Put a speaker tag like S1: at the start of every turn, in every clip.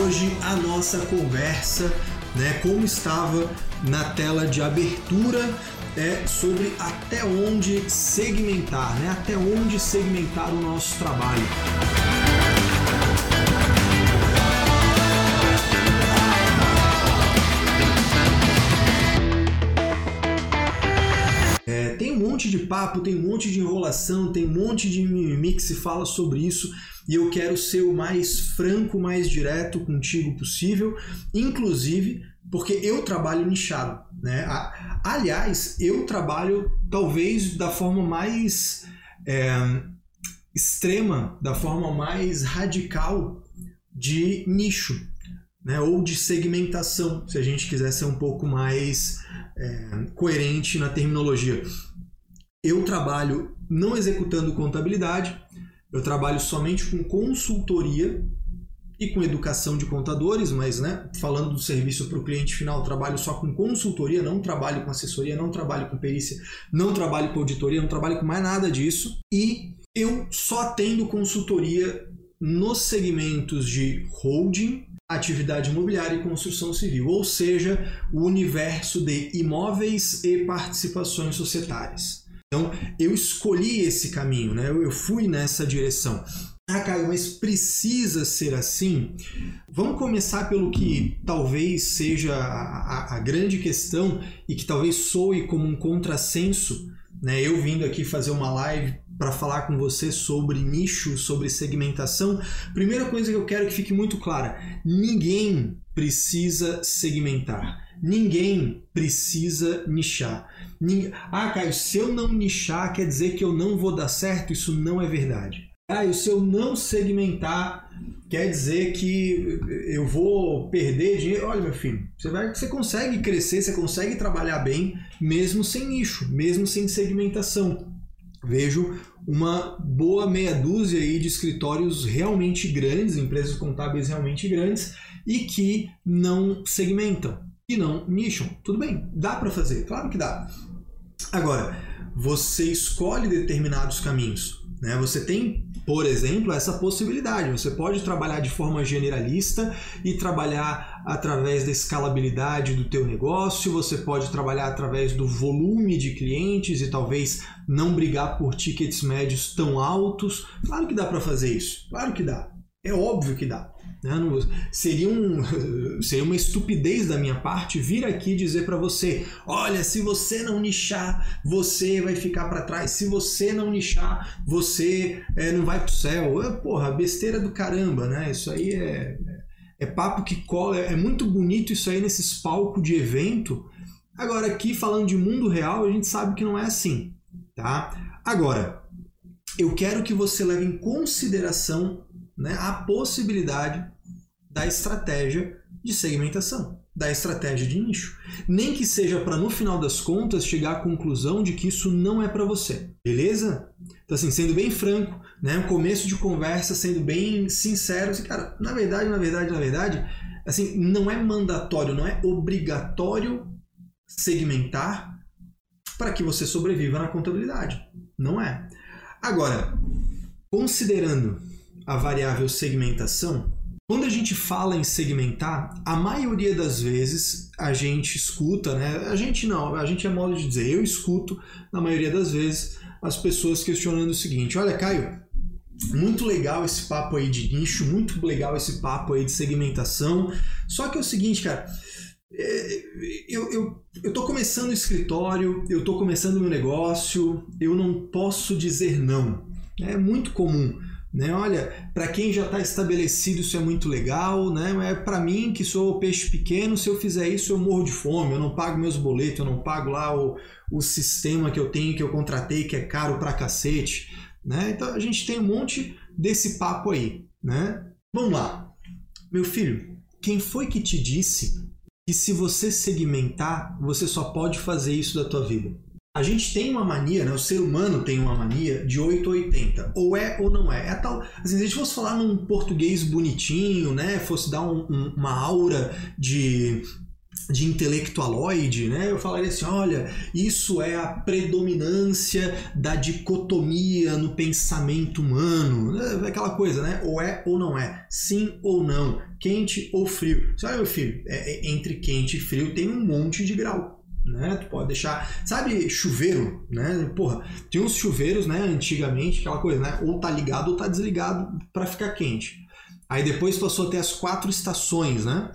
S1: hoje a nossa conversa, né, como estava na tela de abertura, é sobre até onde segmentar, né, até onde segmentar o nosso trabalho. Papo, tem um monte de enrolação, tem um monte de mimimi que se fala sobre isso e eu quero ser o mais franco, mais direto contigo possível, inclusive porque eu trabalho nichado. Né? Aliás, eu trabalho talvez da forma mais é, extrema, da forma mais radical de nicho. Né, ou de segmentação, se a gente quiser ser um pouco mais é, coerente na terminologia. Eu trabalho não executando contabilidade, eu trabalho somente com consultoria e com educação de contadores, mas né, falando do serviço para o cliente final, trabalho só com consultoria, não trabalho com assessoria, não trabalho com perícia, não trabalho com auditoria, não trabalho com mais nada disso. E eu só atendo consultoria nos segmentos de holding, atividade imobiliária e construção civil, ou seja, o universo de imóveis e participações societárias. Então, eu escolhi esse caminho, né? eu fui nessa direção. Ah, Caio, mas precisa ser assim? Vamos começar pelo que talvez seja a, a, a grande questão e que talvez soe como um contrassenso. Né? Eu vindo aqui fazer uma live para falar com você sobre nicho, sobre segmentação. Primeira coisa que eu quero que fique muito clara: ninguém precisa segmentar. Ninguém precisa nichar. Ah, Caio, se eu não nichar, quer dizer que eu não vou dar certo? Isso não é verdade. Caio, se eu não segmentar, quer dizer que eu vou perder dinheiro. Olha, meu filho, você, vai, você consegue crescer, você consegue trabalhar bem, mesmo sem nicho, mesmo sem segmentação. Vejo uma boa meia dúzia aí de escritórios realmente grandes, empresas contábeis realmente grandes, e que não segmentam e não nicham. Tudo bem, dá para fazer, claro que dá. Agora, você escolhe determinados caminhos. Né? Você tem, por exemplo, essa possibilidade. Você pode trabalhar de forma generalista e trabalhar através da escalabilidade do teu negócio. Você pode trabalhar através do volume de clientes e talvez não brigar por tickets médios tão altos. Claro que dá para fazer isso. Claro que dá. É óbvio que dá. Né? Seria, um, seria uma estupidez da minha parte vir aqui dizer para você: olha, se você não nichar, você vai ficar para trás. Se você não nichar, você é, não vai pro céu. É, porra, besteira do caramba, né? Isso aí é, é papo que cola. É muito bonito isso aí nesses palcos de evento. Agora, aqui falando de mundo real, a gente sabe que não é assim. Tá? Agora, eu quero que você leve em consideração né, a possibilidade da estratégia de segmentação, da estratégia de nicho. Nem que seja para, no final das contas, chegar à conclusão de que isso não é para você. Beleza? Então, assim, sendo bem franco, né, um começo de conversa, sendo bem sincero, assim, cara, na verdade, na verdade, na verdade, assim, não é mandatório, não é obrigatório segmentar para que você sobreviva na contabilidade. Não é. Agora, considerando a variável segmentação, quando a gente fala em segmentar, a maioria das vezes a gente escuta, né? A gente não, a gente é modo de dizer, eu escuto, na maioria das vezes, as pessoas questionando o seguinte: olha, Caio, muito legal esse papo aí de nicho, muito legal esse papo aí de segmentação. Só que é o seguinte, cara, é, eu, eu, eu tô começando o escritório, eu tô começando o meu negócio, eu não posso dizer não. É muito comum né? Olha, para quem já está estabelecido isso é muito legal, né? É para mim que sou peixe pequeno, se eu fizer isso eu morro de fome, eu não pago meus boletos, eu não pago lá o, o sistema que eu tenho, que eu contratei, que é caro pra cacete, né? Então a gente tem um monte desse papo aí, né? Vamos lá. Meu filho, quem foi que te disse que se você segmentar, você só pode fazer isso da tua vida? A gente tem uma mania, né? o ser humano tem uma mania de 880. Ou é ou não é. É tal. Assim, se a gente fosse falar num português bonitinho, né? Fosse dar um, um, uma aura de de intelectualoide, né? Eu falaria assim, olha, isso é a predominância da dicotomia no pensamento humano, é aquela coisa, né? Ou é ou não é, sim ou não, quente ou frio. Sabe, meu filho, é, é, entre quente e frio tem um monte de grau. Né? Tu pode deixar, sabe, chuveiro, né? Porra, tinha uns chuveiros, né, antigamente, aquela coisa, né? Ou tá ligado ou tá desligado para ficar quente. Aí depois passou a ter as quatro estações, né?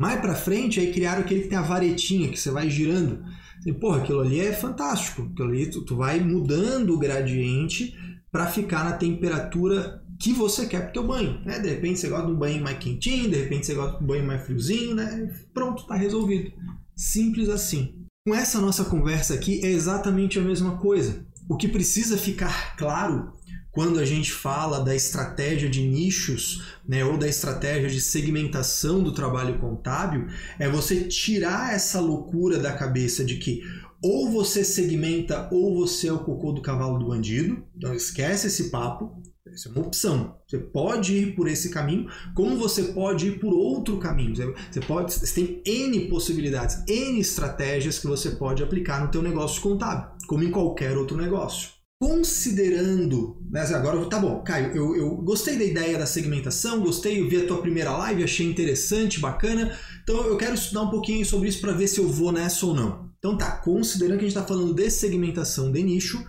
S1: Mais para frente, aí criaram aquele que tem a varetinha, que você vai girando. Assim, porra, aquilo ali é fantástico. Aquilo ali, tu, tu vai mudando o gradiente para ficar na temperatura que você quer pro teu banho. Né? De repente você gosta de um banho mais quentinho, de repente você gosta de um banho mais friozinho, né? Pronto, tá resolvido. Simples assim. Com essa nossa conversa aqui é exatamente a mesma coisa. O que precisa ficar claro quando a gente fala da estratégia de nichos, né, ou da estratégia de segmentação do trabalho contábil, é você tirar essa loucura da cabeça de que ou você segmenta ou você é o cocô do cavalo do bandido. Então esquece esse papo. Isso é uma opção. Você pode ir por esse caminho, como você pode ir por outro caminho. Você pode, você tem N possibilidades, N estratégias que você pode aplicar no teu negócio contábil, como em qualquer outro negócio considerando, né, agora tá bom, Caio, eu, eu gostei da ideia da segmentação, gostei, eu vi a tua primeira live, achei interessante, bacana, então eu quero estudar um pouquinho sobre isso para ver se eu vou nessa ou não. Então tá, considerando que a gente está falando de segmentação de nicho,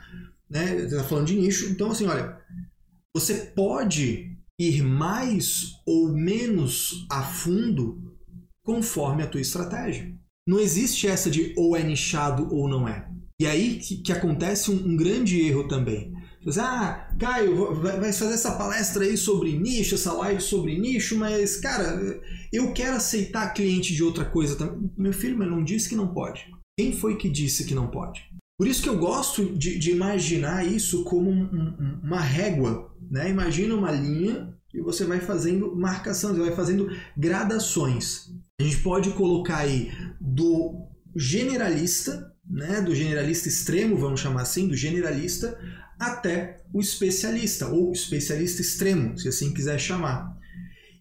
S1: né, está falando de nicho, então assim, olha, você pode ir mais ou menos a fundo conforme a tua estratégia. Não existe essa de ou é nichado ou não é. E aí que, que acontece um, um, grande erro também. Você, ah, Caio, vai fazer essa palestra aí sobre nicho, essa live sobre nicho, mas, cara, eu quero aceitar cliente de outra coisa também. Meu filho, mas não disse que não pode. Quem foi que disse que não pode? Por isso que eu gosto de, de imaginar isso como um, um, uma régua. Né? Imagina uma linha e você vai fazendo marcação, você vai fazendo gradações. A gente pode colocar aí do generalista né, do generalista extremo, vamos chamar assim, do generalista, até o especialista, ou especialista extremo, se assim quiser chamar.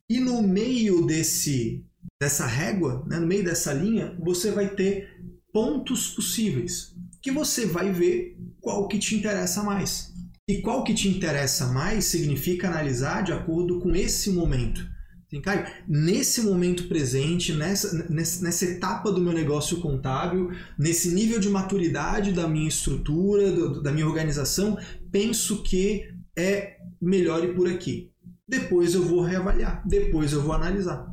S1: E no meio desse dessa régua, né, no meio dessa linha, você vai ter pontos possíveis, que você vai ver qual que te interessa mais. E qual que te interessa mais significa analisar de acordo com esse momento. Assim, Caio, nesse momento presente, nessa, nessa etapa do meu negócio contábil, nesse nível de maturidade da minha estrutura, do, da minha organização, penso que é melhor ir por aqui. Depois eu vou reavaliar, depois eu vou analisar.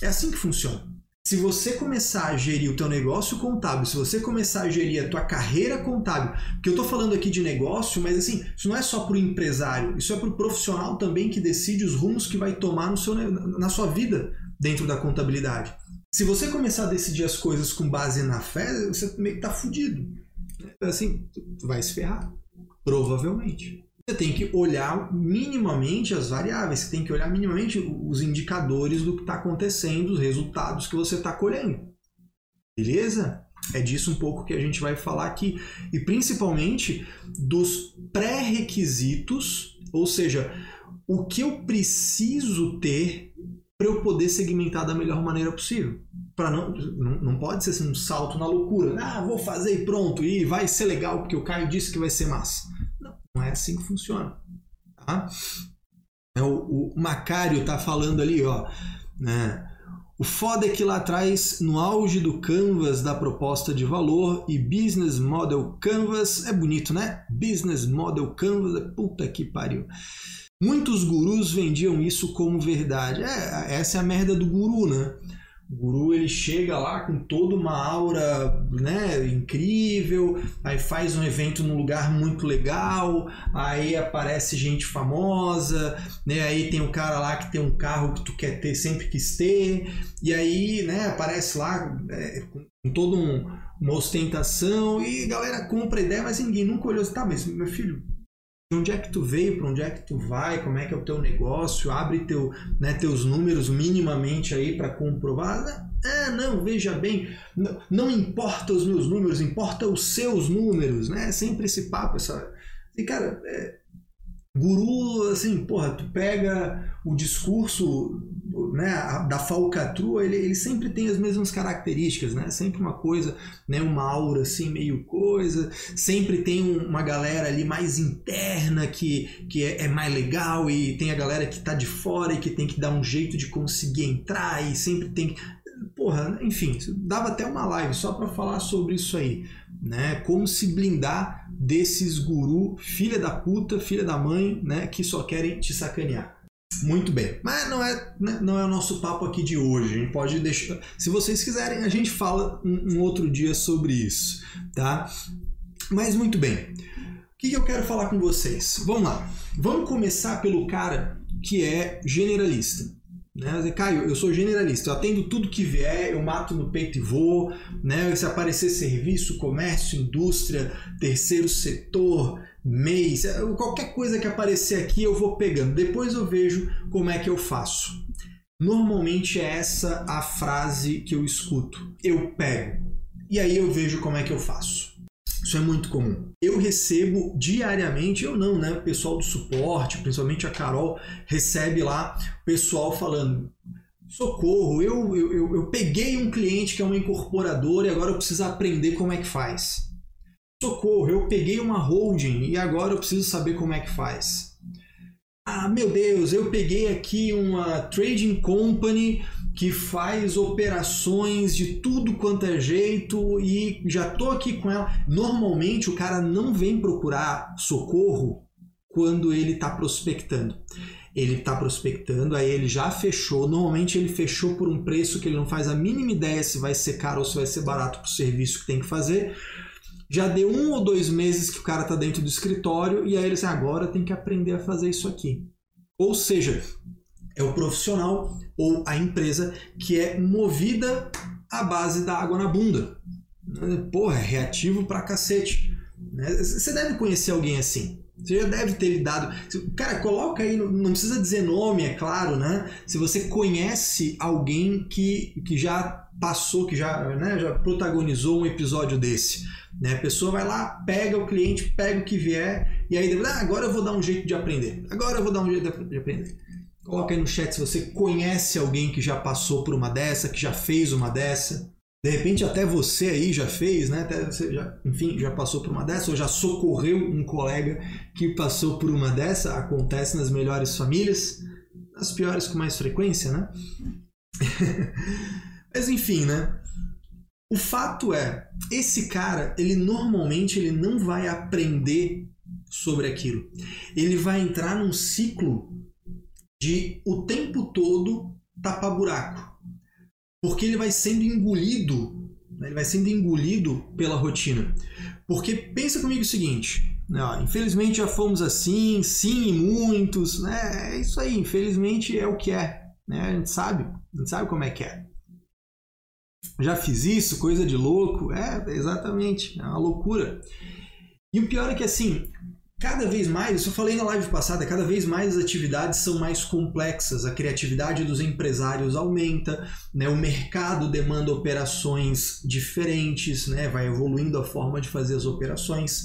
S1: É assim que funciona. Se você começar a gerir o teu negócio contábil, se você começar a gerir a tua carreira contábil, porque eu estou falando aqui de negócio, mas assim, isso não é só para o empresário, isso é para o profissional também que decide os rumos que vai tomar no seu, na sua vida dentro da contabilidade. Se você começar a decidir as coisas com base na fé, você meio que tá fudido. Assim, vai se ferrar. Provavelmente você tem que olhar minimamente as variáveis, você tem que olhar minimamente os indicadores do que está acontecendo, os resultados que você está colhendo. Beleza? É disso um pouco que a gente vai falar aqui. E principalmente dos pré-requisitos, ou seja, o que eu preciso ter para eu poder segmentar da melhor maneira possível. Para não, não, não pode ser assim, um salto na loucura. Ah, vou fazer e pronto, e vai ser legal porque o Caio disse que vai ser massa. Não é assim que funciona. Tá? É, o, o Macário está falando ali, ó. Né? O foda é que lá atrás, no auge do Canvas da proposta de valor e Business Model Canvas, é bonito, né? Business Model Canvas, é puta que pariu. Muitos gurus vendiam isso como verdade. É, essa é a merda do guru, né? O guru ele chega lá com toda uma aura né, incrível, aí faz um evento num lugar muito legal, aí aparece gente famosa, né, aí tem um cara lá que tem um carro que tu quer ter, sempre quis ter, e aí né, aparece lá é, com toda um, uma ostentação e a galera compra ideia, mas ninguém nunca olhou assim, tá, mas meu filho, de onde é que tu veio, para onde é que tu vai, como é que é o teu negócio, abre teu, né, teus números minimamente aí para comprovar. Ah, não, veja bem, não, não, importa os meus números, importa os seus números, né? Sempre esse papo, essa. E cara, é, Guru, assim, porra, tu pega o discurso né, da falcatrua, ele, ele sempre tem as mesmas características, né? Sempre uma coisa, né, uma aura assim, meio coisa, sempre tem uma galera ali mais interna que, que é, é mais legal e tem a galera que tá de fora e que tem que dar um jeito de conseguir entrar e sempre tem. Porra, enfim, dava até uma live só para falar sobre isso aí, né? Como se blindar desses guru, filha da puta, filha da mãe, né, que só querem te sacanear. Muito bem, mas não é, né, não é o nosso papo aqui de hoje. A gente pode deixar. Se vocês quiserem, a gente fala um, um outro dia sobre isso, tá? Mas muito bem. O que, que eu quero falar com vocês? Vamos lá. Vamos começar pelo cara que é generalista. Né? Caio, eu sou generalista, eu atendo tudo que vier, eu mato no peito e vou. Né? Se aparecer serviço, comércio, indústria, terceiro setor, mês, é, qualquer coisa que aparecer aqui eu vou pegando. Depois eu vejo como é que eu faço. Normalmente é essa a frase que eu escuto. Eu pego. E aí eu vejo como é que eu faço. Isso é muito comum. Eu recebo diariamente, eu não, né? O pessoal do suporte, principalmente a Carol, recebe lá o pessoal falando: socorro, eu, eu, eu, eu peguei um cliente que é uma incorporadora e agora eu preciso aprender como é que faz. Socorro, eu peguei uma holding e agora eu preciso saber como é que faz. Ah, meu Deus, eu peguei aqui uma trading company que faz operações de tudo quanto é jeito e já tô aqui com ela. Normalmente o cara não vem procurar socorro quando ele está prospectando. Ele está prospectando, aí ele já fechou. Normalmente ele fechou por um preço que ele não faz a mínima ideia se vai ser caro ou se vai ser barato para o serviço que tem que fazer já deu um ou dois meses que o cara está dentro do escritório e aí ele diz, agora tem que aprender a fazer isso aqui. Ou seja, é o profissional ou a empresa que é movida à base da água na bunda. Porra, é reativo pra cacete. Né? Você deve conhecer alguém assim. Você já deve ter lidado. Cara, coloca aí, não precisa dizer nome, é claro, né? Se você conhece alguém que, que já passou, que já, né, já protagonizou um episódio desse. Né? A pessoa vai lá, pega o cliente, pega o que vier, e aí ah, agora eu vou dar um jeito de aprender. Agora eu vou dar um jeito de aprender. Coloca aí no chat se você conhece alguém que já passou por uma dessa, que já fez uma dessa. De repente até você aí já fez, né? Até você já, enfim, já passou por uma dessa, ou já socorreu um colega que passou por uma dessa. Acontece nas melhores famílias, nas piores com mais frequência, né? Mas enfim, né? O fato é, esse cara, ele normalmente ele não vai aprender sobre aquilo. Ele vai entrar num ciclo de o tempo todo tapar buraco. Porque ele vai sendo engolido, né? ele vai sendo engolido pela rotina. Porque pensa comigo o seguinte, né? infelizmente já fomos assim, sim, muitos, né? É isso aí, infelizmente é o que é, né? A gente sabe, a gente sabe como é que é já fiz isso, coisa de louco. É, exatamente, é uma loucura. E o pior é que assim, cada vez mais, eu falei na live passada, cada vez mais as atividades são mais complexas, a criatividade dos empresários aumenta, né? o mercado demanda operações diferentes, né? vai evoluindo a forma de fazer as operações.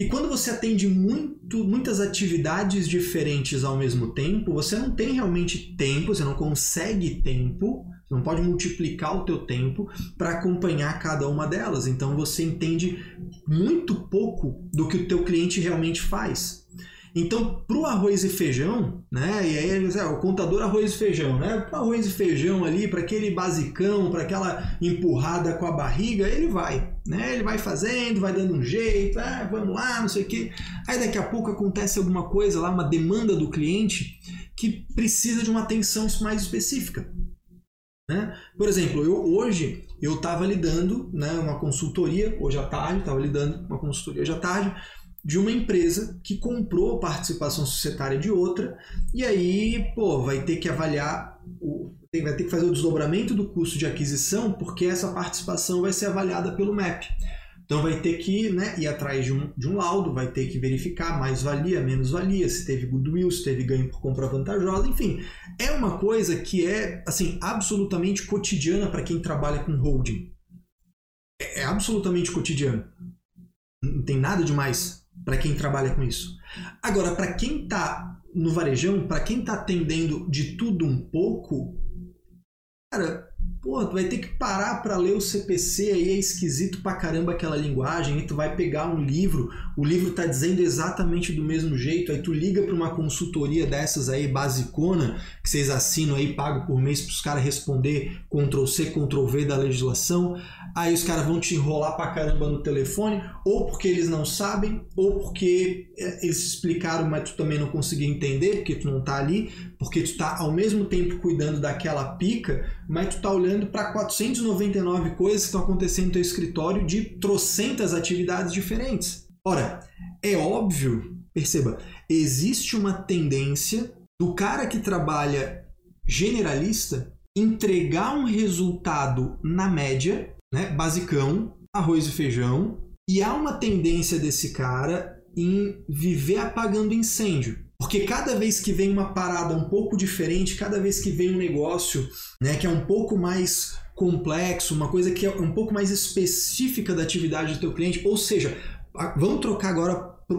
S1: E quando você atende muito, muitas atividades diferentes ao mesmo tempo, você não tem realmente tempo, você não consegue tempo não pode multiplicar o teu tempo para acompanhar cada uma delas. Então você entende muito pouco do que o teu cliente realmente faz. Então, para o arroz e feijão, né? E aí é, o contador arroz e feijão, né? Para arroz e feijão ali, para aquele basicão, para aquela empurrada com a barriga, ele vai, né? Ele vai fazendo, vai dando um jeito, ah, vamos lá, não sei o quê. Aí daqui a pouco acontece alguma coisa lá, uma demanda do cliente que precisa de uma atenção mais específica. Né? Por exemplo, eu hoje eu estava lidando, né, uma consultoria hoje à tarde, estava lidando uma consultoria hoje à tarde de uma empresa que comprou participação societária de outra e aí, pô, vai ter que avaliar o vai ter que fazer o desdobramento do custo de aquisição porque essa participação vai ser avaliada pelo MEP. Então vai ter que né, ir atrás de um, de um laudo, vai ter que verificar mais valia, menos valia, se teve goodwill, se teve ganho por compra vantajosa, enfim. É uma coisa que é assim absolutamente cotidiana para quem trabalha com holding. É, é absolutamente cotidiano. Não tem nada demais para quem trabalha com isso. Agora, para quem está no varejão, para quem está atendendo de tudo um pouco, cara, Pô, tu vai ter que parar para ler o CPC aí, é esquisito pra caramba aquela linguagem, aí tu vai pegar um livro, o livro tá dizendo exatamente do mesmo jeito, aí tu liga para uma consultoria dessas aí, basicona, que vocês assinam aí, pagam por mês pros caras responder Ctrl C, Ctrl V da legislação, aí os caras vão te enrolar pra caramba no telefone, ou porque eles não sabem, ou porque é, eles explicaram, mas tu também não conseguiu entender, porque tu não tá ali, porque tu tá ao mesmo tempo cuidando daquela pica, mas tu tá olhando para 499 coisas que estão acontecendo no teu escritório de trocentas atividades diferentes. Ora, é óbvio, perceba, existe uma tendência do cara que trabalha generalista entregar um resultado na média, né, basicão, arroz e feijão, e há uma tendência desse cara em viver apagando incêndio. Porque cada vez que vem uma parada um pouco diferente, cada vez que vem um negócio né, que é um pouco mais complexo, uma coisa que é um pouco mais específica da atividade do teu cliente, ou seja, vamos trocar agora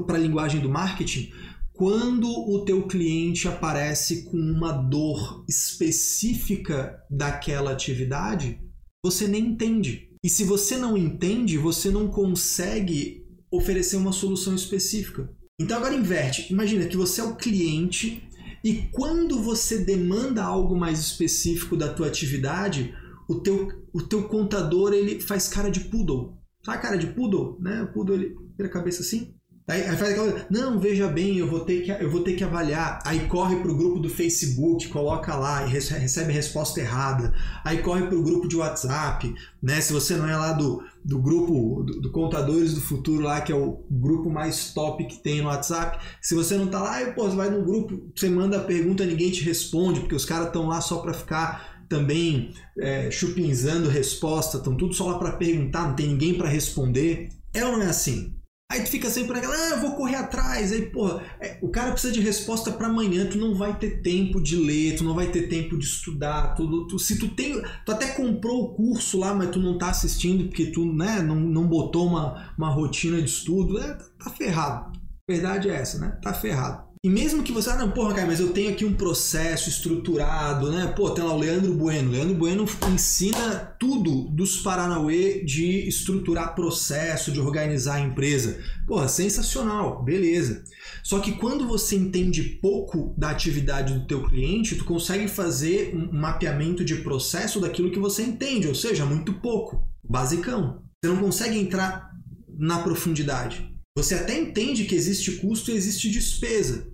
S1: para a linguagem do marketing, quando o teu cliente aparece com uma dor específica daquela atividade, você nem entende. E se você não entende, você não consegue oferecer uma solução específica. Então agora inverte. Imagina que você é o cliente e quando você demanda algo mais específico da tua atividade, o teu, o teu contador ele faz cara de poodle. Sabe a cara de poodle? Né? O poodle ele vira a cabeça assim. Aí, aí, faz aquela, não, veja bem, eu vou ter que, eu vou ter que avaliar. Aí corre para o grupo do Facebook, coloca lá e recebe resposta errada. Aí corre para o grupo de WhatsApp, né? Se você não é lá do, do grupo do, do, Contadores do Futuro lá, que é o grupo mais top que tem no WhatsApp, se você não tá lá, pô, você vai no grupo, você manda a pergunta, ninguém te responde, porque os caras estão lá só para ficar também é, chupinzando resposta, estão tudo só lá para perguntar, não tem ninguém para responder. É ou não é assim? Aí tu fica sempre naquela, ah, eu vou correr atrás. Aí, porra, é, o cara precisa de resposta para amanhã, tu não vai ter tempo de ler, tu não vai ter tempo de estudar, tudo. Tu, se tu tem. Tu até comprou o curso lá, mas tu não tá assistindo porque tu né, não, não botou uma, uma rotina de estudo, é, tá ferrado. A verdade é essa, né? Tá ferrado. E mesmo que você, ah, não, porra, cara, mas eu tenho aqui um processo estruturado, né? Pô, tem lá o Leandro Bueno. Leandro Bueno ensina tudo dos Paranauê de estruturar processo, de organizar a empresa. Porra, sensacional, beleza. Só que quando você entende pouco da atividade do teu cliente, tu consegue fazer um mapeamento de processo daquilo que você entende, ou seja, muito pouco, basicão. Você não consegue entrar na profundidade. Você até entende que existe custo e existe despesa.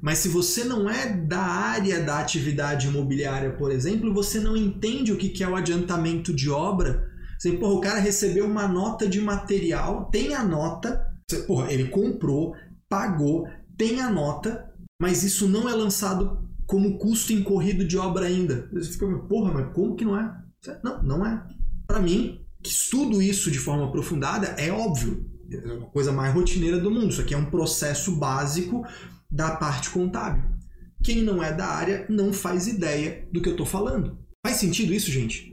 S1: Mas se você não é da área da atividade imobiliária, por exemplo, você não entende o que é o adiantamento de obra. Você, porra, o cara recebeu uma nota de material, tem a nota, porra, ele comprou, pagou, tem a nota, mas isso não é lançado como custo incorrido de obra ainda. Você fica, porra, mas como que não é? Não, não é. Para mim, que estudo isso de forma aprofundada, é óbvio é uma coisa mais rotineira do mundo. Isso aqui é um processo básico da parte contábil. Quem não é da área não faz ideia do que eu estou falando. Faz sentido isso, gente?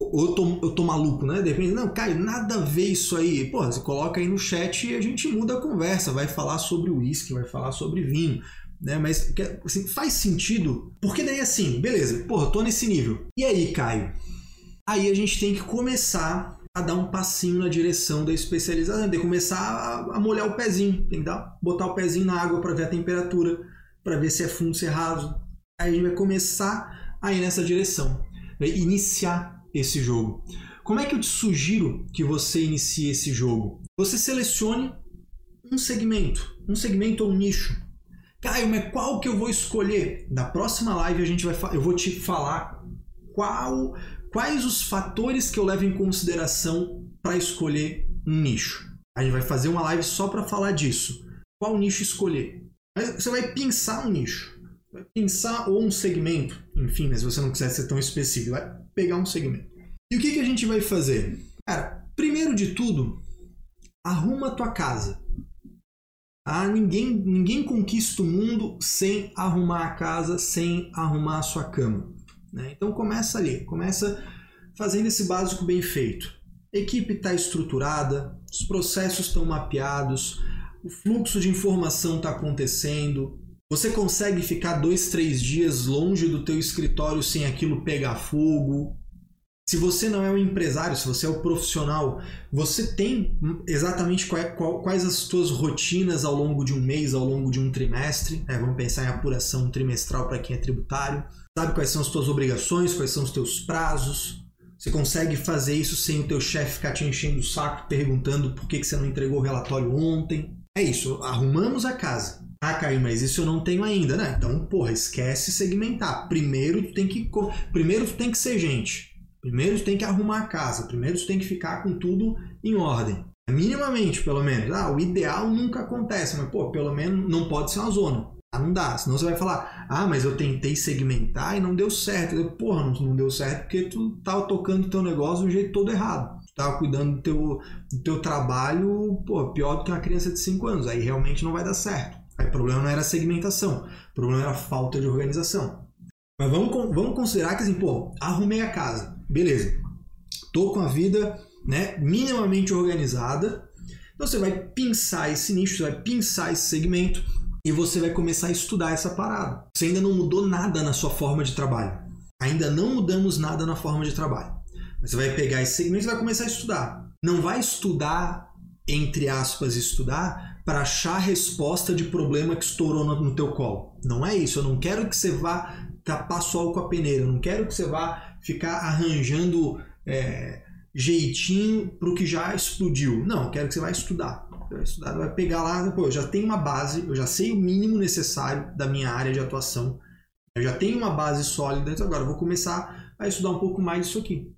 S1: Ou eu tô, eu tô maluco, né? Depende. Não, Caio, nada a ver isso aí. Pô, você coloca aí no chat e a gente muda a conversa. Vai falar sobre uísque, vai falar sobre vinho. Né? Mas assim, faz sentido. Porque daí assim, beleza, porra, tô nesse nível. E aí, Caio? Aí a gente tem que começar a dar um passinho na direção da especialização, que começar a, molhar o pezinho, tem que dar, botar o pezinho na água para ver a temperatura, para ver se é fundo, se é raso. Aí a gente vai começar a ir nessa direção, vai iniciar esse jogo. Como é que eu te sugiro que você inicie esse jogo? Você selecione um segmento, um segmento ou um nicho. Caio, mas qual que eu vou escolher? Na próxima live a gente vai, eu vou te falar qual quais os fatores que eu levo em consideração para escolher um nicho. A gente vai fazer uma live só para falar disso. Qual nicho escolher? Você vai pensar um nicho, vai pensar ou um segmento, enfim, né, se você não quiser ser tão específico, vai pegar um segmento. E o que, que a gente vai fazer? Cara, primeiro de tudo, arruma a tua casa. Ah, ninguém, ninguém conquista o mundo sem arrumar a casa, sem arrumar a sua cama. Né? Então começa ali, começa fazendo esse básico bem feito. Equipe está estruturada, os processos estão mapeados, o fluxo de informação está acontecendo, você consegue ficar dois, três dias longe do teu escritório sem aquilo pegar fogo. Se você não é um empresário, se você é o um profissional, você tem exatamente quais as suas rotinas ao longo de um mês, ao longo de um trimestre. Né? Vamos pensar em apuração trimestral para quem é tributário. Sabe quais são as suas obrigações, quais são os teus prazos. Você consegue fazer isso sem o teu chefe ficar te enchendo o saco perguntando por que, que você não entregou o relatório ontem. É isso, arrumamos a casa. Ah, Caio, mas isso eu não tenho ainda, né? Então, porra, esquece segmentar. Primeiro tu tem que, primeiro tu tem que ser gente. Primeiro tu tem que arrumar a casa. Primeiro tu tem que ficar com tudo em ordem. Minimamente, pelo menos. Ah, o ideal nunca acontece, mas, pô, pelo menos não pode ser uma zona. Ah, não dá. Senão você vai falar, ah, mas eu tentei segmentar e não deu certo. Eu, Porra, não, deu certo porque tu tava tocando o teu negócio do jeito todo errado. Tu tava cuidando do teu, do teu trabalho, pô, pior do que uma criança de 5 anos. Aí realmente não vai dar certo. Aí o problema não era segmentação, o problema era a falta de organização. Mas vamos, vamos considerar que assim, pô, arrumei a casa, beleza. Tô com a vida né, minimamente organizada. Então você vai pensar esse nicho, você vai pensar esse segmento e você vai começar a estudar essa parada. Você ainda não mudou nada na sua forma de trabalho. Ainda não mudamos nada na forma de trabalho. Mas você vai pegar esse segmento e vai começar a estudar. Não vai estudar, entre aspas, estudar, para achar resposta de problema que estourou no, no teu colo. Não é isso. Eu não quero que você vá tapar sol com a peneira. Eu não quero que você vá ficar arranjando é, jeitinho para o que já explodiu. Não, eu quero que você vá estudar. Vai estudar, vai pegar lá, pô, eu já tenho uma base, eu já sei o mínimo necessário da minha área de atuação. Eu já tenho uma base sólida, então agora eu vou começar a estudar um pouco mais disso aqui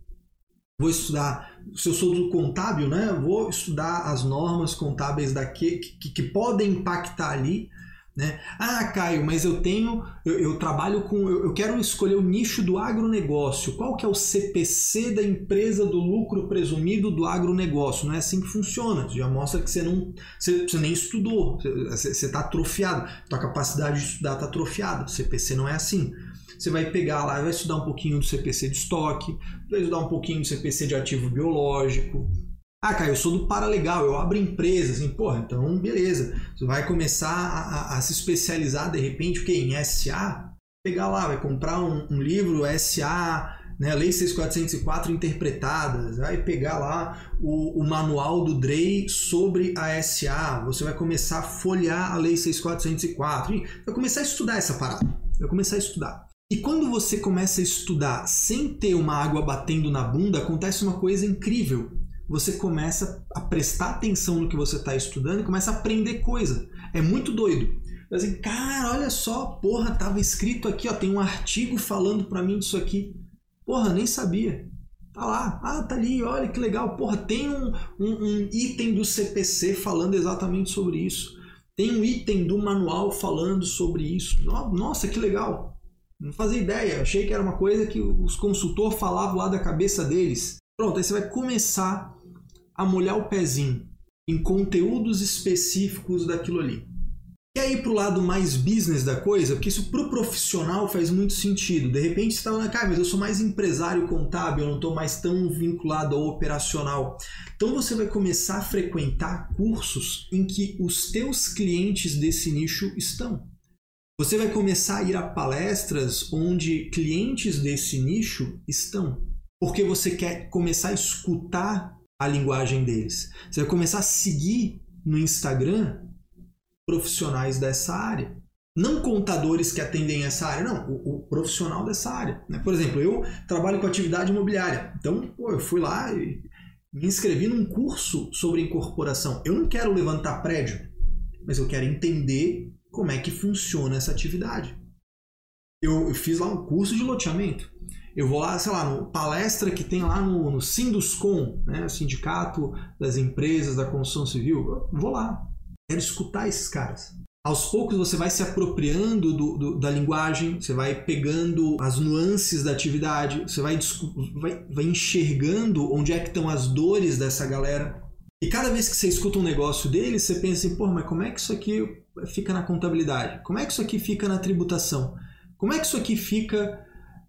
S1: vou estudar, se eu sou do contábil, né, vou estudar as normas contábeis daqui que, que podem impactar ali. Né? Ah, Caio, mas eu tenho, eu, eu trabalho com, eu, eu, quero escolher o nicho do agronegócio. Qual que é o CPC da empresa do lucro presumido do agronegócio? Não é assim que funciona. Já mostra que você não, você, você nem estudou, você está atrofiado, tua capacidade de estudar está atrofiada. CPC não é assim. Você vai pegar lá, vai estudar um pouquinho do CPC de estoque, vai estudar um pouquinho do CPC de ativo biológico. Ah, cara, eu sou do Paralegal, eu abro empresa, assim, porra, então beleza. Você vai começar a, a, a se especializar de repente o que? em SA? Pegar lá, vai comprar um, um livro SA, né, Lei 6404 interpretadas, vai pegar lá o, o, manual do DREI sobre a SA, você vai começar a folhear a Lei 6404, vai começar a estudar essa parada, vai começar a estudar. E quando você começa a estudar sem ter uma água batendo na bunda, acontece uma coisa incrível. Você começa a prestar atenção no que você está estudando e começa a aprender coisa. É muito doido. Assim, cara, olha só, porra, tava escrito aqui, ó, tem um artigo falando para mim disso aqui. Porra, nem sabia. Tá lá, ah, tá ali, olha que legal. Porra, tem um, um, um item do CPC falando exatamente sobre isso. Tem um item do manual falando sobre isso. Nossa, que legal. Não fazia ideia, achei que era uma coisa que os consultores falavam lá da cabeça deles. Pronto, aí você vai começar a molhar o pezinho em conteúdos específicos daquilo ali. E aí pro lado mais business da coisa, porque isso pro profissional faz muito sentido. De repente você está falando, cara, mas eu sou mais empresário contábil, eu não estou mais tão vinculado ao operacional. Então você vai começar a frequentar cursos em que os teus clientes desse nicho estão. Você vai começar a ir a palestras onde clientes desse nicho estão, porque você quer começar a escutar a linguagem deles. Você vai começar a seguir no Instagram profissionais dessa área. Não contadores que atendem essa área, não, o, o profissional dessa área. Né? Por exemplo, eu trabalho com atividade imobiliária. Então, pô, eu fui lá e me inscrevi num curso sobre incorporação. Eu não quero levantar prédio, mas eu quero entender como é que funciona essa atividade. Eu, fiz lá um curso de loteamento. Eu vou lá, sei lá, no palestra que tem lá no, no Sinduscom, né, Sindicato das Empresas da Construção Civil. Eu vou lá. Quero escutar esses caras. Aos poucos você vai se apropriando do, do, da linguagem, você vai pegando as nuances da atividade, você vai, vai, vai enxergando onde é que estão as dores dessa galera. E cada vez que você escuta um negócio deles, você pensa assim, pô, mas como é que isso aqui fica na contabilidade? Como é que isso aqui fica na tributação? Como é que isso aqui fica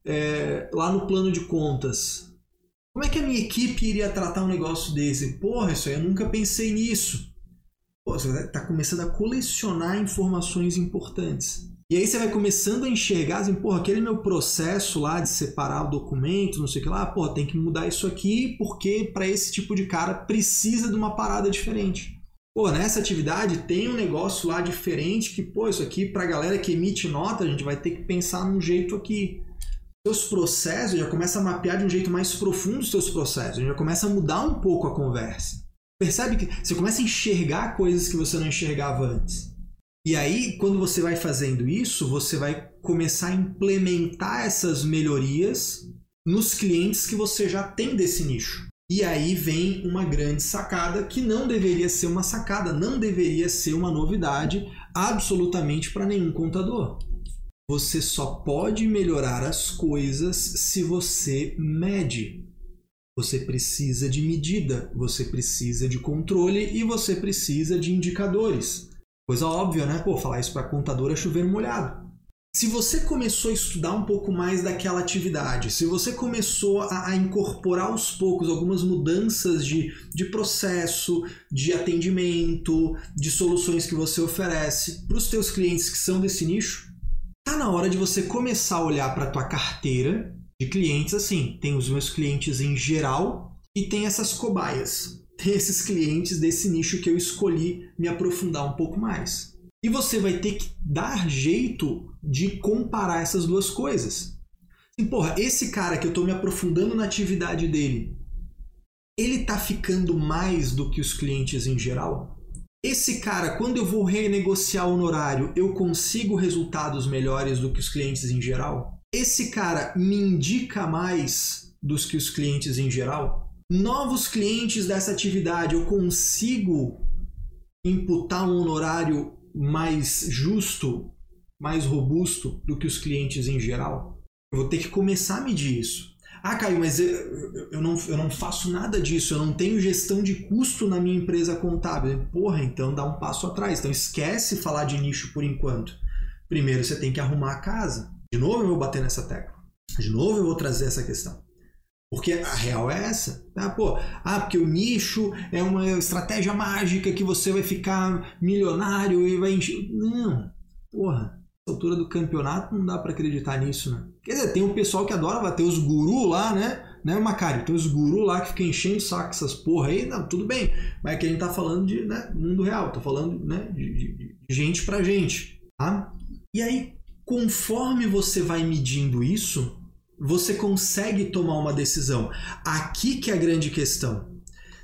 S1: é, lá no plano de contas? Como é que a minha equipe iria tratar um negócio desse? Porra, isso aí eu nunca pensei nisso. pô, você está começando a colecionar informações importantes. E aí você vai começando a enxergar, assim, porra, aquele meu processo lá de separar o documento, não sei o que lá, pô, tem que mudar isso aqui porque para esse tipo de cara precisa de uma parada diferente. Pô, nessa atividade tem um negócio lá diferente que, pô, isso aqui pra galera que emite nota, a gente vai ter que pensar num jeito aqui. Seus processos, já começa a mapear de um jeito mais profundo os seus processos, já começa a mudar um pouco a conversa. Percebe que você começa a enxergar coisas que você não enxergava antes. E aí, quando você vai fazendo isso, você vai começar a implementar essas melhorias nos clientes que você já tem desse nicho. E aí vem uma grande sacada que não deveria ser uma sacada, não deveria ser uma novidade absolutamente para nenhum contador. Você só pode melhorar as coisas se você mede. Você precisa de medida, você precisa de controle e você precisa de indicadores. Coisa óbvia, né? Pô, falar isso para contador é chover molhado. Se você começou a estudar um pouco mais daquela atividade, se você começou a, a incorporar aos poucos algumas mudanças de, de processo, de atendimento, de soluções que você oferece para os teus clientes que são desse nicho, tá na hora de você começar a olhar para a tua carteira de clientes assim. Tem os meus clientes em geral e tem essas cobaias tem esses clientes desse nicho que eu escolhi me aprofundar um pouco mais. E você vai ter que dar jeito de comparar essas duas coisas. Assim, porra, esse cara que eu estou me aprofundando na atividade dele, ele está ficando mais do que os clientes em geral? Esse cara, quando eu vou renegociar o honorário, eu consigo resultados melhores do que os clientes em geral? Esse cara me indica mais dos que os clientes em geral? novos clientes dessa atividade, eu consigo imputar um honorário mais justo, mais robusto do que os clientes em geral? Eu vou ter que começar a medir isso. Ah, Caio, mas eu, eu, não, eu não faço nada disso, eu não tenho gestão de custo na minha empresa contábil. Porra, então dá um passo atrás. Então esquece falar de nicho por enquanto. Primeiro você tem que arrumar a casa. De novo eu vou bater nessa tecla. De novo eu vou trazer essa questão. Porque a real é essa. Tá? Pô, ah, porque o nicho é uma estratégia mágica que você vai ficar milionário e vai encher. Não, porra. Altura do campeonato não dá para acreditar nisso, né? Quer dizer, tem um pessoal que adora bater os gurus lá, né? Né, Macari? Tem os gurus lá que ficam enchendo saco essas porra aí, não, tudo bem. Mas aqui a gente tá falando de né, mundo real, tá falando né, de, de, de gente pra gente. Tá? E aí, conforme você vai medindo isso, você consegue tomar uma decisão. Aqui que é a grande questão.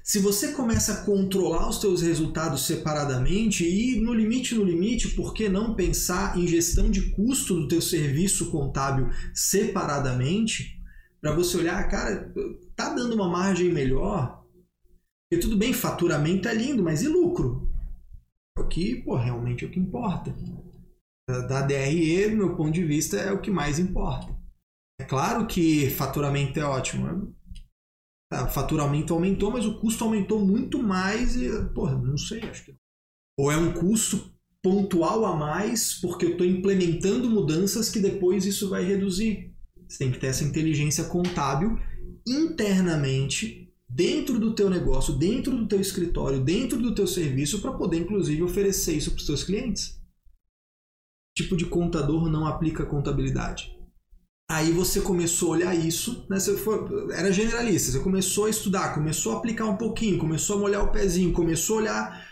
S1: Se você começa a controlar os seus resultados separadamente e no limite, no limite, por que não pensar em gestão de custo do teu serviço contábil separadamente? Para você olhar, cara, tá dando uma margem melhor? E tudo bem, faturamento é lindo, mas e lucro? Aqui, pô, realmente é o que importa. Da DRE, do meu ponto de vista, é o que mais importa. É claro que faturamento é ótimo. Tá, o faturamento aumentou, mas o custo aumentou muito mais e, porra, não sei, acho que. Ou é um custo pontual a mais porque eu estou implementando mudanças que depois isso vai reduzir. Você tem que ter essa inteligência contábil internamente dentro do teu negócio, dentro do teu escritório, dentro do teu serviço para poder inclusive oferecer isso para os teus clientes. Tipo de contador não aplica contabilidade? Aí você começou a olhar isso, né? Você foi, era generalista, você começou a estudar, começou a aplicar um pouquinho, começou a molhar o pezinho, começou a olhar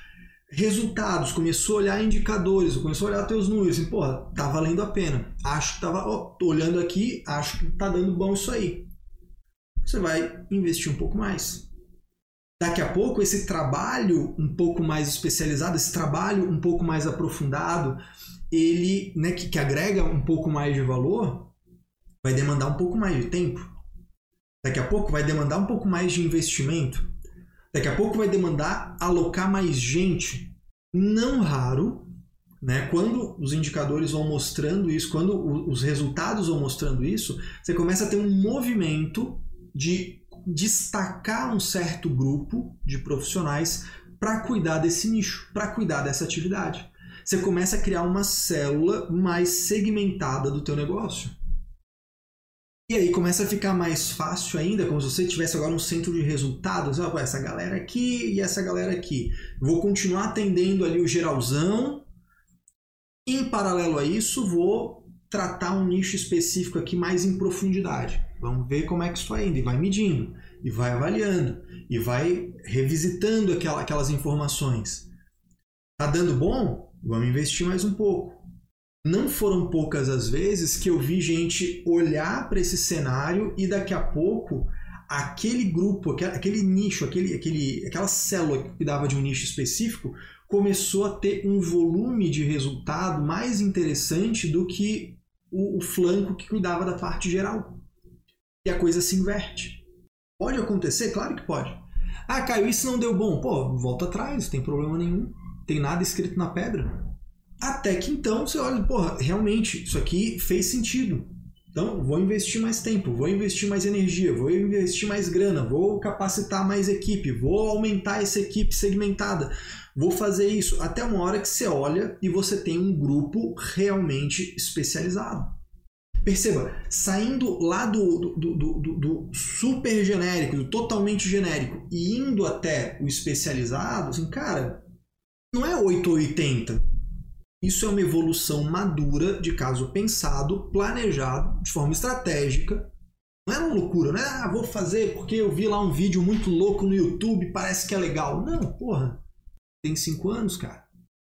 S1: resultados, começou a olhar indicadores, começou a olhar teus números, assim, porra, tá valendo a pena. Acho que tava, ó, tô olhando aqui, acho que tá dando bom isso aí. Você vai investir um pouco mais. Daqui a pouco esse trabalho um pouco mais especializado, esse trabalho um pouco mais aprofundado, ele, né, que, que agrega um pouco mais de valor, vai demandar um pouco mais de tempo. Daqui a pouco vai demandar um pouco mais de investimento. Daqui a pouco vai demandar alocar mais gente. Não raro, né? Quando os indicadores vão mostrando isso, quando os resultados vão mostrando isso, você começa a ter um movimento de destacar um certo grupo de profissionais para cuidar desse nicho, para cuidar dessa atividade. Você começa a criar uma célula mais segmentada do teu negócio. E aí começa a ficar mais fácil ainda, como se você tivesse agora um centro de resultados. Essa galera aqui e essa galera aqui. Vou continuar atendendo ali o geralzão. Em paralelo a isso, vou tratar um nicho específico aqui mais em profundidade. Vamos ver como é que isso está indo. E vai medindo, e vai avaliando, e vai revisitando aquela, aquelas informações. Tá dando bom? Vamos investir mais um pouco não foram poucas as vezes que eu vi gente olhar para esse cenário e daqui a pouco aquele grupo, aquele nicho, aquele, aquele, aquela célula que cuidava de um nicho específico começou a ter um volume de resultado mais interessante do que o, o flanco que cuidava da parte geral. E a coisa se inverte. Pode acontecer? Claro que pode. Ah, Caio, isso não deu bom. Pô, volta atrás, não tem problema nenhum. Tem nada escrito na pedra. Até que então você olha, porra, realmente, isso aqui fez sentido. Então, vou investir mais tempo, vou investir mais energia, vou investir mais grana, vou capacitar mais equipe, vou aumentar essa equipe segmentada, vou fazer isso. Até uma hora que você olha e você tem um grupo realmente especializado. Perceba, saindo lá do, do, do, do, super genérico, do totalmente genérico, e indo até o especializado, assim, cara, não é 880 isso é uma evolução madura de caso pensado, planejado, de forma estratégica. Não é uma loucura, né? Ah, vou fazer porque eu vi lá um vídeo muito louco no YouTube, parece que é legal. Não, porra. Tem cinco anos, cara.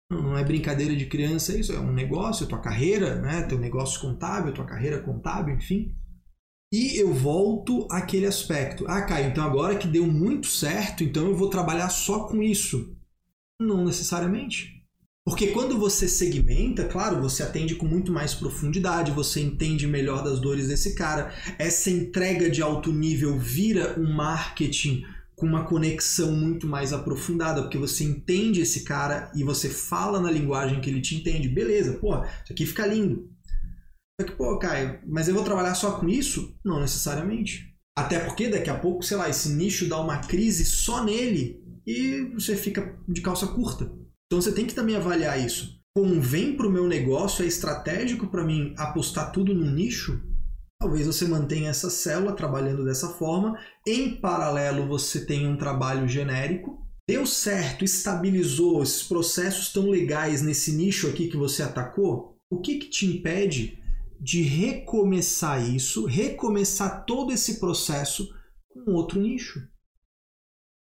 S1: Não é brincadeira de criança isso, é um negócio, é tua carreira, né? Teu negócio contábil, tua carreira contábil, enfim. E eu volto àquele aspecto. Ah, Caio, então agora que deu muito certo, então eu vou trabalhar só com isso. Não necessariamente. Porque quando você segmenta, claro, você atende com muito mais profundidade, você entende melhor das dores desse cara. Essa entrega de alto nível vira um marketing com uma conexão muito mais aprofundada, porque você entende esse cara e você fala na linguagem que ele te entende. Beleza, pô, isso aqui fica lindo. Só que, pô, Caio, mas eu vou trabalhar só com isso? Não necessariamente. Até porque daqui a pouco, sei lá, esse nicho dá uma crise só nele e você fica de calça curta. Então você tem que também avaliar isso. Convém para o meu negócio? É estratégico para mim apostar tudo no nicho? Talvez você mantenha essa célula trabalhando dessa forma. Em paralelo, você tem um trabalho genérico. Deu certo, estabilizou, esses processos tão legais nesse nicho aqui que você atacou? O que, que te impede de recomeçar isso, recomeçar todo esse processo com outro nicho?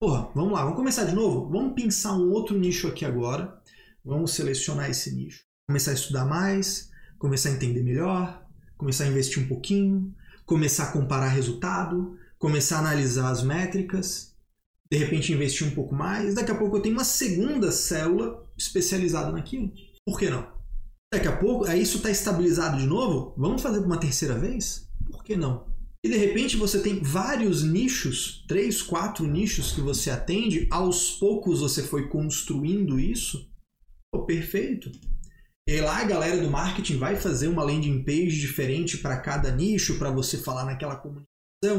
S1: Porra, vamos lá, vamos começar de novo? Vamos pensar um outro nicho aqui agora. Vamos selecionar esse nicho. Começar a estudar mais, começar a entender melhor, começar a investir um pouquinho, começar a comparar resultado, começar a analisar as métricas, de repente investir um pouco mais. Daqui a pouco eu tenho uma segunda célula especializada naquilo. Por que não? Daqui a pouco, aí isso está estabilizado de novo? Vamos fazer uma terceira vez? Por que não? E de repente você tem vários nichos, três, quatro nichos que você atende, aos poucos você foi construindo isso. Pô, perfeito. E lá a galera do marketing vai fazer uma landing page diferente para cada nicho, para você falar naquela comunidade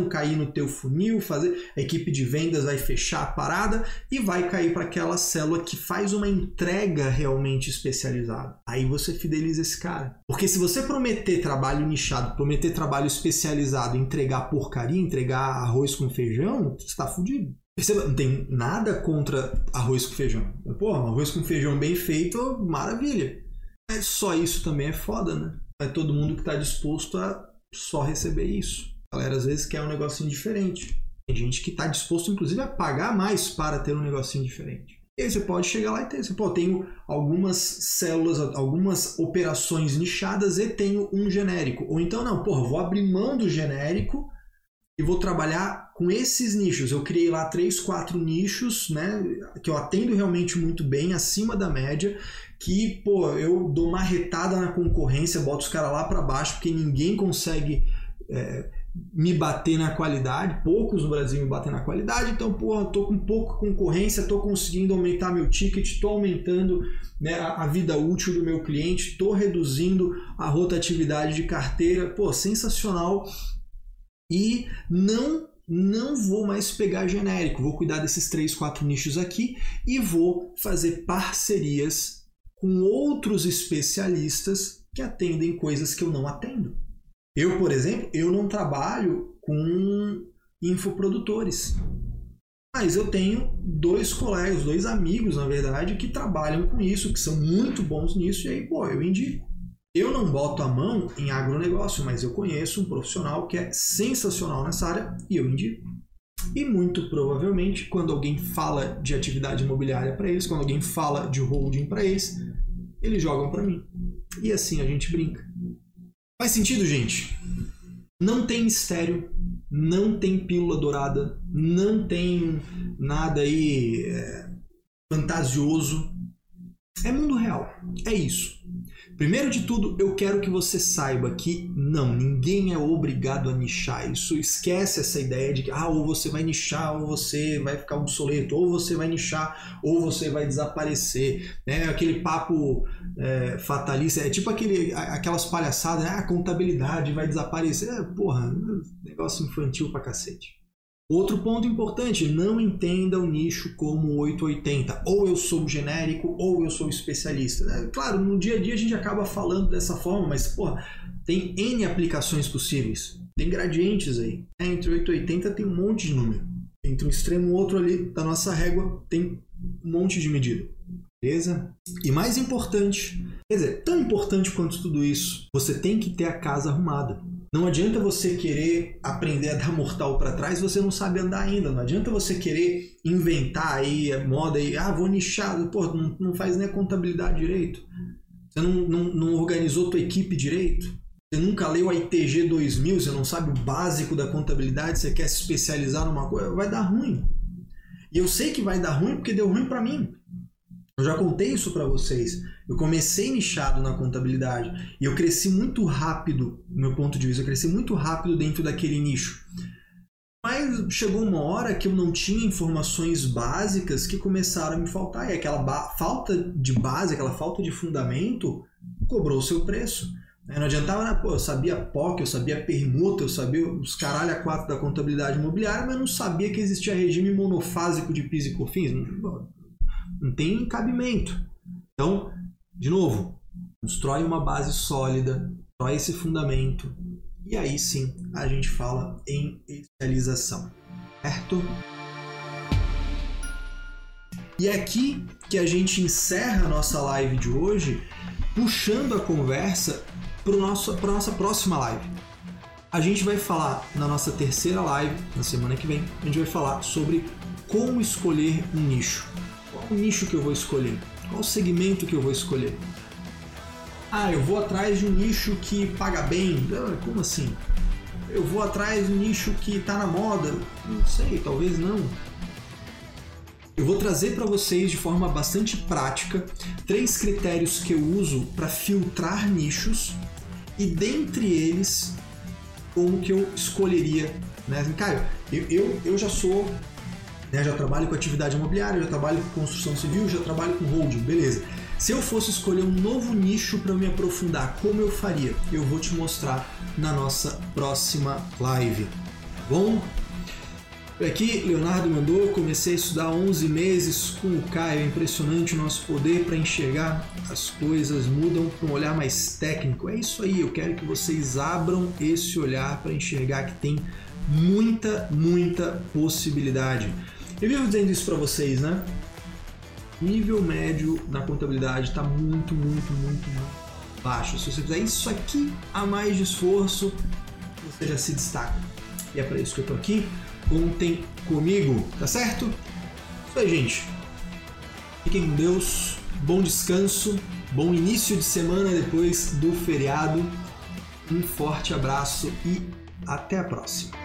S1: cair no teu funil, fazer a equipe de vendas vai fechar a parada e vai cair para aquela célula que faz uma entrega realmente especializada. Aí você fideliza esse cara. Porque se você prometer trabalho nichado, prometer trabalho especializado, entregar porcaria, entregar arroz com feijão, você está fudido. Perceba, não tem nada contra arroz com feijão. Pô, arroz com feijão bem feito, maravilha. Mas só isso também é foda, né? É todo mundo que está disposto a só receber isso. Galera às vezes quer um negocinho diferente. Tem gente que está disposto, inclusive, a pagar mais para ter um negocinho diferente. E aí você pode chegar lá e ter. Você, pô, tenho algumas células, algumas operações nichadas e tenho um genérico. Ou então, não, porra, vou abrir mão do genérico e vou trabalhar com esses nichos. Eu criei lá três, quatro nichos, né, que eu atendo realmente muito bem, acima da média, que, pô, eu dou uma retada na concorrência, boto os caras lá para baixo, porque ninguém consegue é, me bater na qualidade, poucos no Brasil me batem na qualidade, então, pô, tô com pouca concorrência, tô conseguindo aumentar meu ticket, tô aumentando né, a, vida útil do meu cliente, tô reduzindo a rotatividade de carteira, pô, sensacional. E não não vou mais pegar genérico, vou cuidar desses três, quatro nichos aqui e vou fazer parcerias com outros especialistas que atendem coisas que eu não atendo. Eu, por exemplo, eu não trabalho com infoprodutores. Mas eu tenho dois colegas, dois amigos, na verdade, que trabalham com isso, que são muito bons nisso, e aí, pô, eu indico. Eu não boto a mão em agronegócio, mas eu conheço um profissional que é sensacional nessa área e eu indico. E muito provavelmente, quando alguém fala de atividade imobiliária para eles, quando alguém fala de holding para eles, eles jogam para mim. E assim a gente brinca. Faz sentido, gente? Não tem mistério, não tem pílula dourada, não tem nada aí é, fantasioso. É mundo real. É isso. Primeiro de tudo, eu quero que você saiba que não, ninguém é obrigado a nichar. Isso esquece essa ideia de que ah, ou você vai nichar, ou você vai ficar obsoleto, ou você vai nichar, ou você vai desaparecer. Né? Aquele papo é, fatalista, é tipo aquele, aquelas palhaçadas, né? ah, a contabilidade vai desaparecer. É, porra, negócio infantil pra cacete. Outro ponto importante, não entenda o nicho como 880. Ou eu sou genérico, ou eu sou especialista. É, claro, no dia a dia a gente acaba falando dessa forma, mas porra, tem N aplicações possíveis. Tem gradientes aí. É, entre 880 tem um monte de número. Entre um extremo e outro ali da nossa régua tem um monte de medida. Beleza? E mais importante, quer dizer, tão importante quanto tudo isso, você tem que ter a casa arrumada. Não adianta você querer aprender a dar mortal para trás, você não sabe andar ainda. Não adianta você querer inventar aí a moda e ah, vou nichar, pô, não, não faz nem a contabilidade direito. Você não, não, não organizou tua equipe direito. Você nunca leu a ITG 2000, você não sabe o básico da contabilidade, você quer se especializar numa coisa, vai dar ruim. E eu sei que vai dar ruim porque deu ruim para mim. Eu já contei isso para vocês. Eu comecei nichado na contabilidade e eu cresci muito rápido, do meu ponto de vista, eu cresci muito rápido dentro daquele nicho. Mas chegou uma hora que eu não tinha informações básicas que começaram a me faltar. E aquela falta de base, aquela falta de fundamento, cobrou o seu preço. Não adiantava, né? Pô, eu sabia POC, eu sabia permuta, eu sabia os caralho a quatro da contabilidade imobiliária, mas não sabia que existia regime monofásico de PIS e COFINS. Não, tem cabimento. Então, de novo, constrói uma base sólida, constrói esse fundamento e aí sim a gente fala em especialização, certo? E é aqui que a gente encerra a nossa live de hoje, puxando a conversa para a nossa próxima live. A gente vai falar na nossa terceira live, na semana que vem, a gente vai falar sobre como escolher um nicho. Qual o nicho que eu vou escolher? Qual o segmento que eu vou escolher? Ah, eu vou atrás de um nicho que paga bem. Ah, como assim? Eu vou atrás de um nicho que está na moda. Não sei, talvez não. Eu vou trazer para vocês de forma bastante prática três critérios que eu uso para filtrar nichos e dentre eles como que eu escolheria. Né? Caio, eu, eu, eu já sou né? Já trabalho com atividade imobiliária, já trabalho com construção civil, já trabalho com holding, beleza. Se eu fosse escolher um novo nicho para me aprofundar, como eu faria? Eu vou te mostrar na nossa próxima live. Tá bom? Aqui, Leonardo mandou, comecei a estudar 11 meses com o Caio, é impressionante o nosso poder para enxergar as coisas, mudam para um olhar mais técnico. É isso aí, eu quero que vocês abram esse olhar para enxergar que tem muita, muita possibilidade. Eu vivo dizendo isso para vocês, né? Nível médio na contabilidade está muito, muito, muito, muito baixo. Se você fizer isso aqui a mais de esforço, você já se destaca. E é para isso que eu tô aqui. Contem comigo, tá certo? Isso aí, gente. Fiquem com Deus. Bom descanso. Bom início de semana depois do feriado. Um forte abraço e até a próxima.